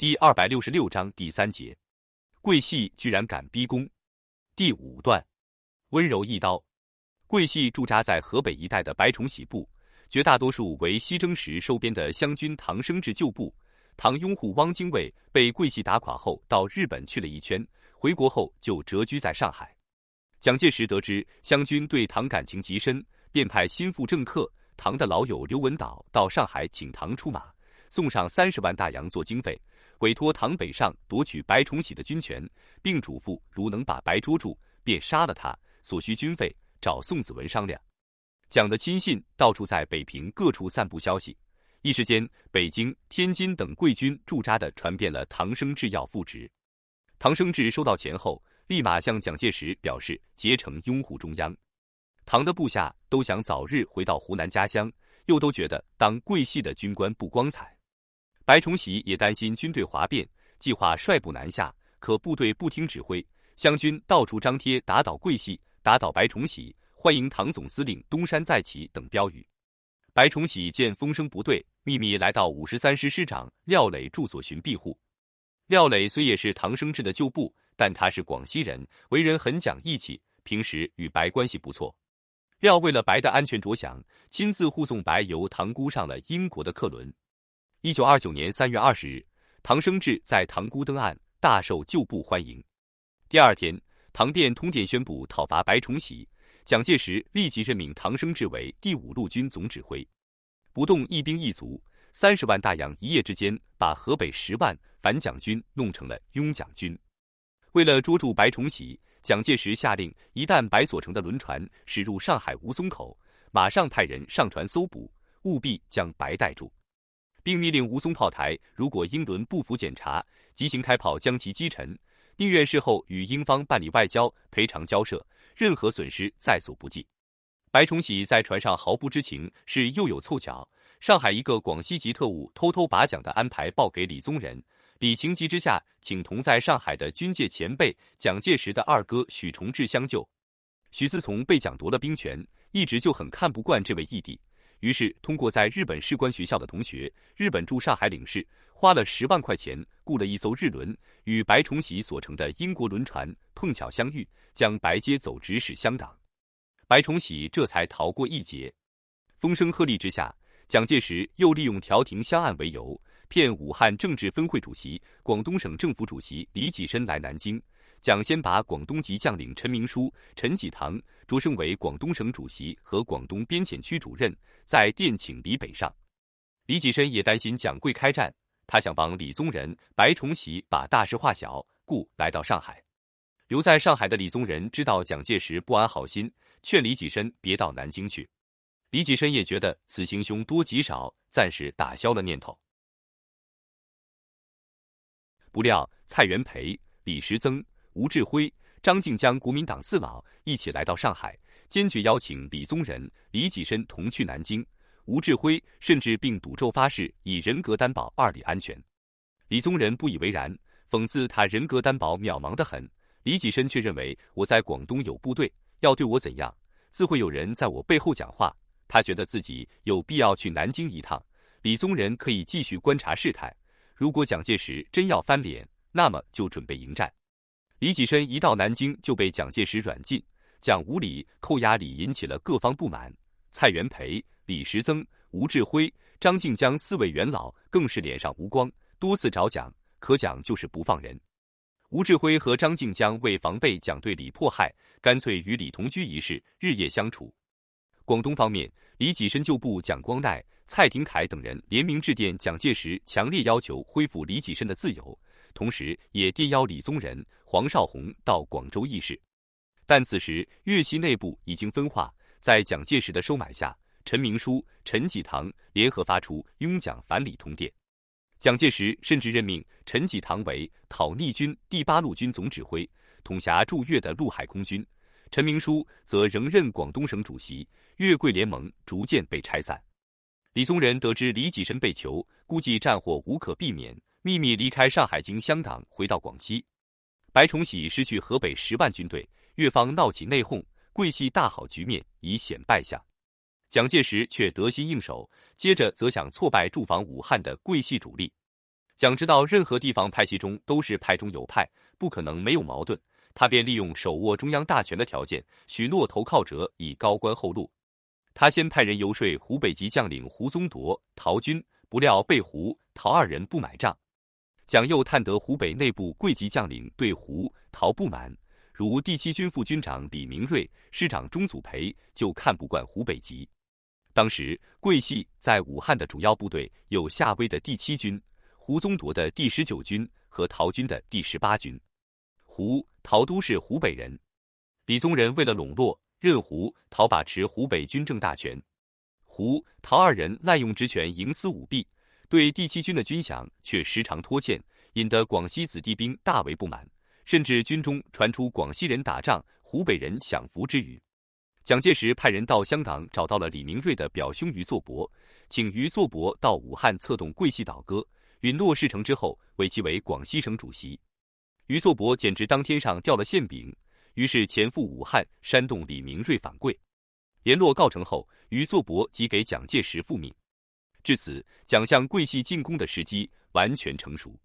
第二百六十六章第三节，桂系居然敢逼宫。第五段，温柔一刀。桂系驻扎在河北一带的白崇禧部，绝大多数为西征时收编的湘军唐生智旧部。唐拥护汪精卫被桂系打垮后，到日本去了一圈，回国后就谪居在上海。蒋介石得知湘军对唐感情极深，便派心腹政客唐的老友刘文岛到上海请唐出马，送上三十万大洋做经费，委托唐北上夺取白崇禧的军权，并嘱咐如能把白捉住，便杀了他，所需军费。找宋子文商量，蒋的亲信到处在北平各处散布消息，一时间北京、天津等贵军驻扎的传遍了唐生智要复职。唐生智收到钱后，立马向蒋介石表示竭诚拥护中央。唐的部下都想早日回到湖南家乡，又都觉得当桂系的军官不光彩。白崇禧也担心军队哗变，计划率部南下，可部队不听指挥，湘军到处张贴打倒桂系。打倒白崇禧，欢迎唐总司令东山再起等标语。白崇禧见风声不对，秘密来到五十三师师长廖磊住所寻庇护。廖磊虽也是唐生智的旧部，但他是广西人，为人很讲义气，平时与白关系不错。廖为了白的安全着想，亲自护送白由塘沽上了英国的客轮。一九二九年三月二十日，唐生智在塘沽登岸，大受旧部欢迎。第二天。唐电通电宣布讨伐白崇禧，蒋介石立即任命唐生智为第五路军总指挥，不动一兵一卒，三十万大洋一夜之间把河北十万反蒋军弄成了拥蒋军。为了捉住白崇禧，蒋介石下令，一旦白所成的轮船驶入上海吴淞口，马上派人上船搜捕，务必将白带住，并密令吴淞炮台，如果英轮不服检查，即行开炮将其击沉。宁愿事后与英方办理外交赔偿交涉，任何损失在所不计。白崇禧在船上毫不知情，是又有凑巧，上海一个广西籍特务偷偷把蒋的安排报给李宗仁，李情急之下，请同在上海的军界前辈蒋介石的二哥许崇智相救。许自从被蒋夺了兵权，一直就很看不惯这位义弟。于是，通过在日本士官学校的同学、日本驻上海领事，花了十万块钱雇了一艘日轮，与白崇禧所乘的英国轮船碰巧相遇，将白接走直使香港。白崇禧这才逃过一劫。风声鹤唳之下，蒋介石又利用调停香案为由，骗武汉政治分会主席、广东省政府主席李济深来南京。蒋先把广东籍将领陈明书、陈济棠擢升为广东省主席和广东边检区主任，在电请李北上。李济深也担心蒋桂开战，他想帮李宗仁、白崇禧把大事化小，故来到上海。留在上海的李宗仁知道蒋介石不安好心，劝李济深别到南京去。李济深也觉得此行凶多吉少，暂时打消了念头。不料蔡元培、李时增。吴志辉、张静江国民党四老一起来到上海，坚决邀请李宗仁、李济深同去南京。吴志辉甚至并赌咒发誓，以人格担保二李安全。李宗仁不以为然，讽刺他人格担保渺茫的很。李济深却认为我在广东有部队，要对我怎样，自会有人在我背后讲话。他觉得自己有必要去南京一趟。李宗仁可以继续观察事态，如果蒋介石真要翻脸，那么就准备迎战。李济深一到南京就被蒋介石软禁，蒋无理扣押李引起了各方不满。蔡元培、李时增、吴志辉、张静江四位元老更是脸上无光，多次找蒋，可蒋就是不放人。吴志辉和张静江为防备蒋对李迫害，干脆与李同居一室，日夜相处。广东方面，李济深旧部蒋光鼐、蔡廷锴等人联名致电蒋介石，强烈要求恢复李济深的自由。同时，也电邀李宗仁、黄绍竑到广州议事，但此时粤系内部已经分化，在蒋介石的收买下，陈明书、陈济棠联合发出拥蒋反李通电。蒋介石甚至任命陈济棠为讨逆军第八路军总指挥，统辖驻粤的陆海空军；陈明书则仍任广东省主席。粤桂联盟逐渐被拆散。李宗仁得知李济深被囚，估计战火无可避免。秘密离开上海，经香港回到广西。白崇禧失去河北十万军队，越方闹起内讧，桂系大好局面已显败相。蒋介石却得心应手，接着则想挫败驻防武汉的桂系主力。蒋知道任何地方派系中都是派中有派，不可能没有矛盾，他便利用手握中央大权的条件，许诺投靠者以高官厚禄。他先派人游说湖北籍将领胡宗铎、陶军，不料被胡、陶二人不买账。蒋又探得湖北内部贵籍将领对胡、陶不满，如第七军副军长李明瑞、师长钟祖培就看不惯湖北籍。当时桂系在武汉的主要部队有夏威的第七军、胡宗铎的第十九军和陶军的第十八军。胡、陶都是湖北人，李宗仁为了笼络。任胡、陶把持湖北军政大权，胡、陶二人滥用职权，营私舞弊，对第七军的军饷却时常拖欠，引得广西子弟兵大为不满，甚至军中传出广西人打仗，湖北人享福之语。蒋介石派人到香港找到了李明瑞的表兄于作伯，请于作伯到武汉策动桂系倒戈，允诺事成之后委其为广西省主席。于作伯简直当天上掉了馅饼。于是前赴武汉煽动李明瑞反桂，联络告成后，于作伯即给蒋介石复命。至此，蒋向桂系进攻的时机完全成熟。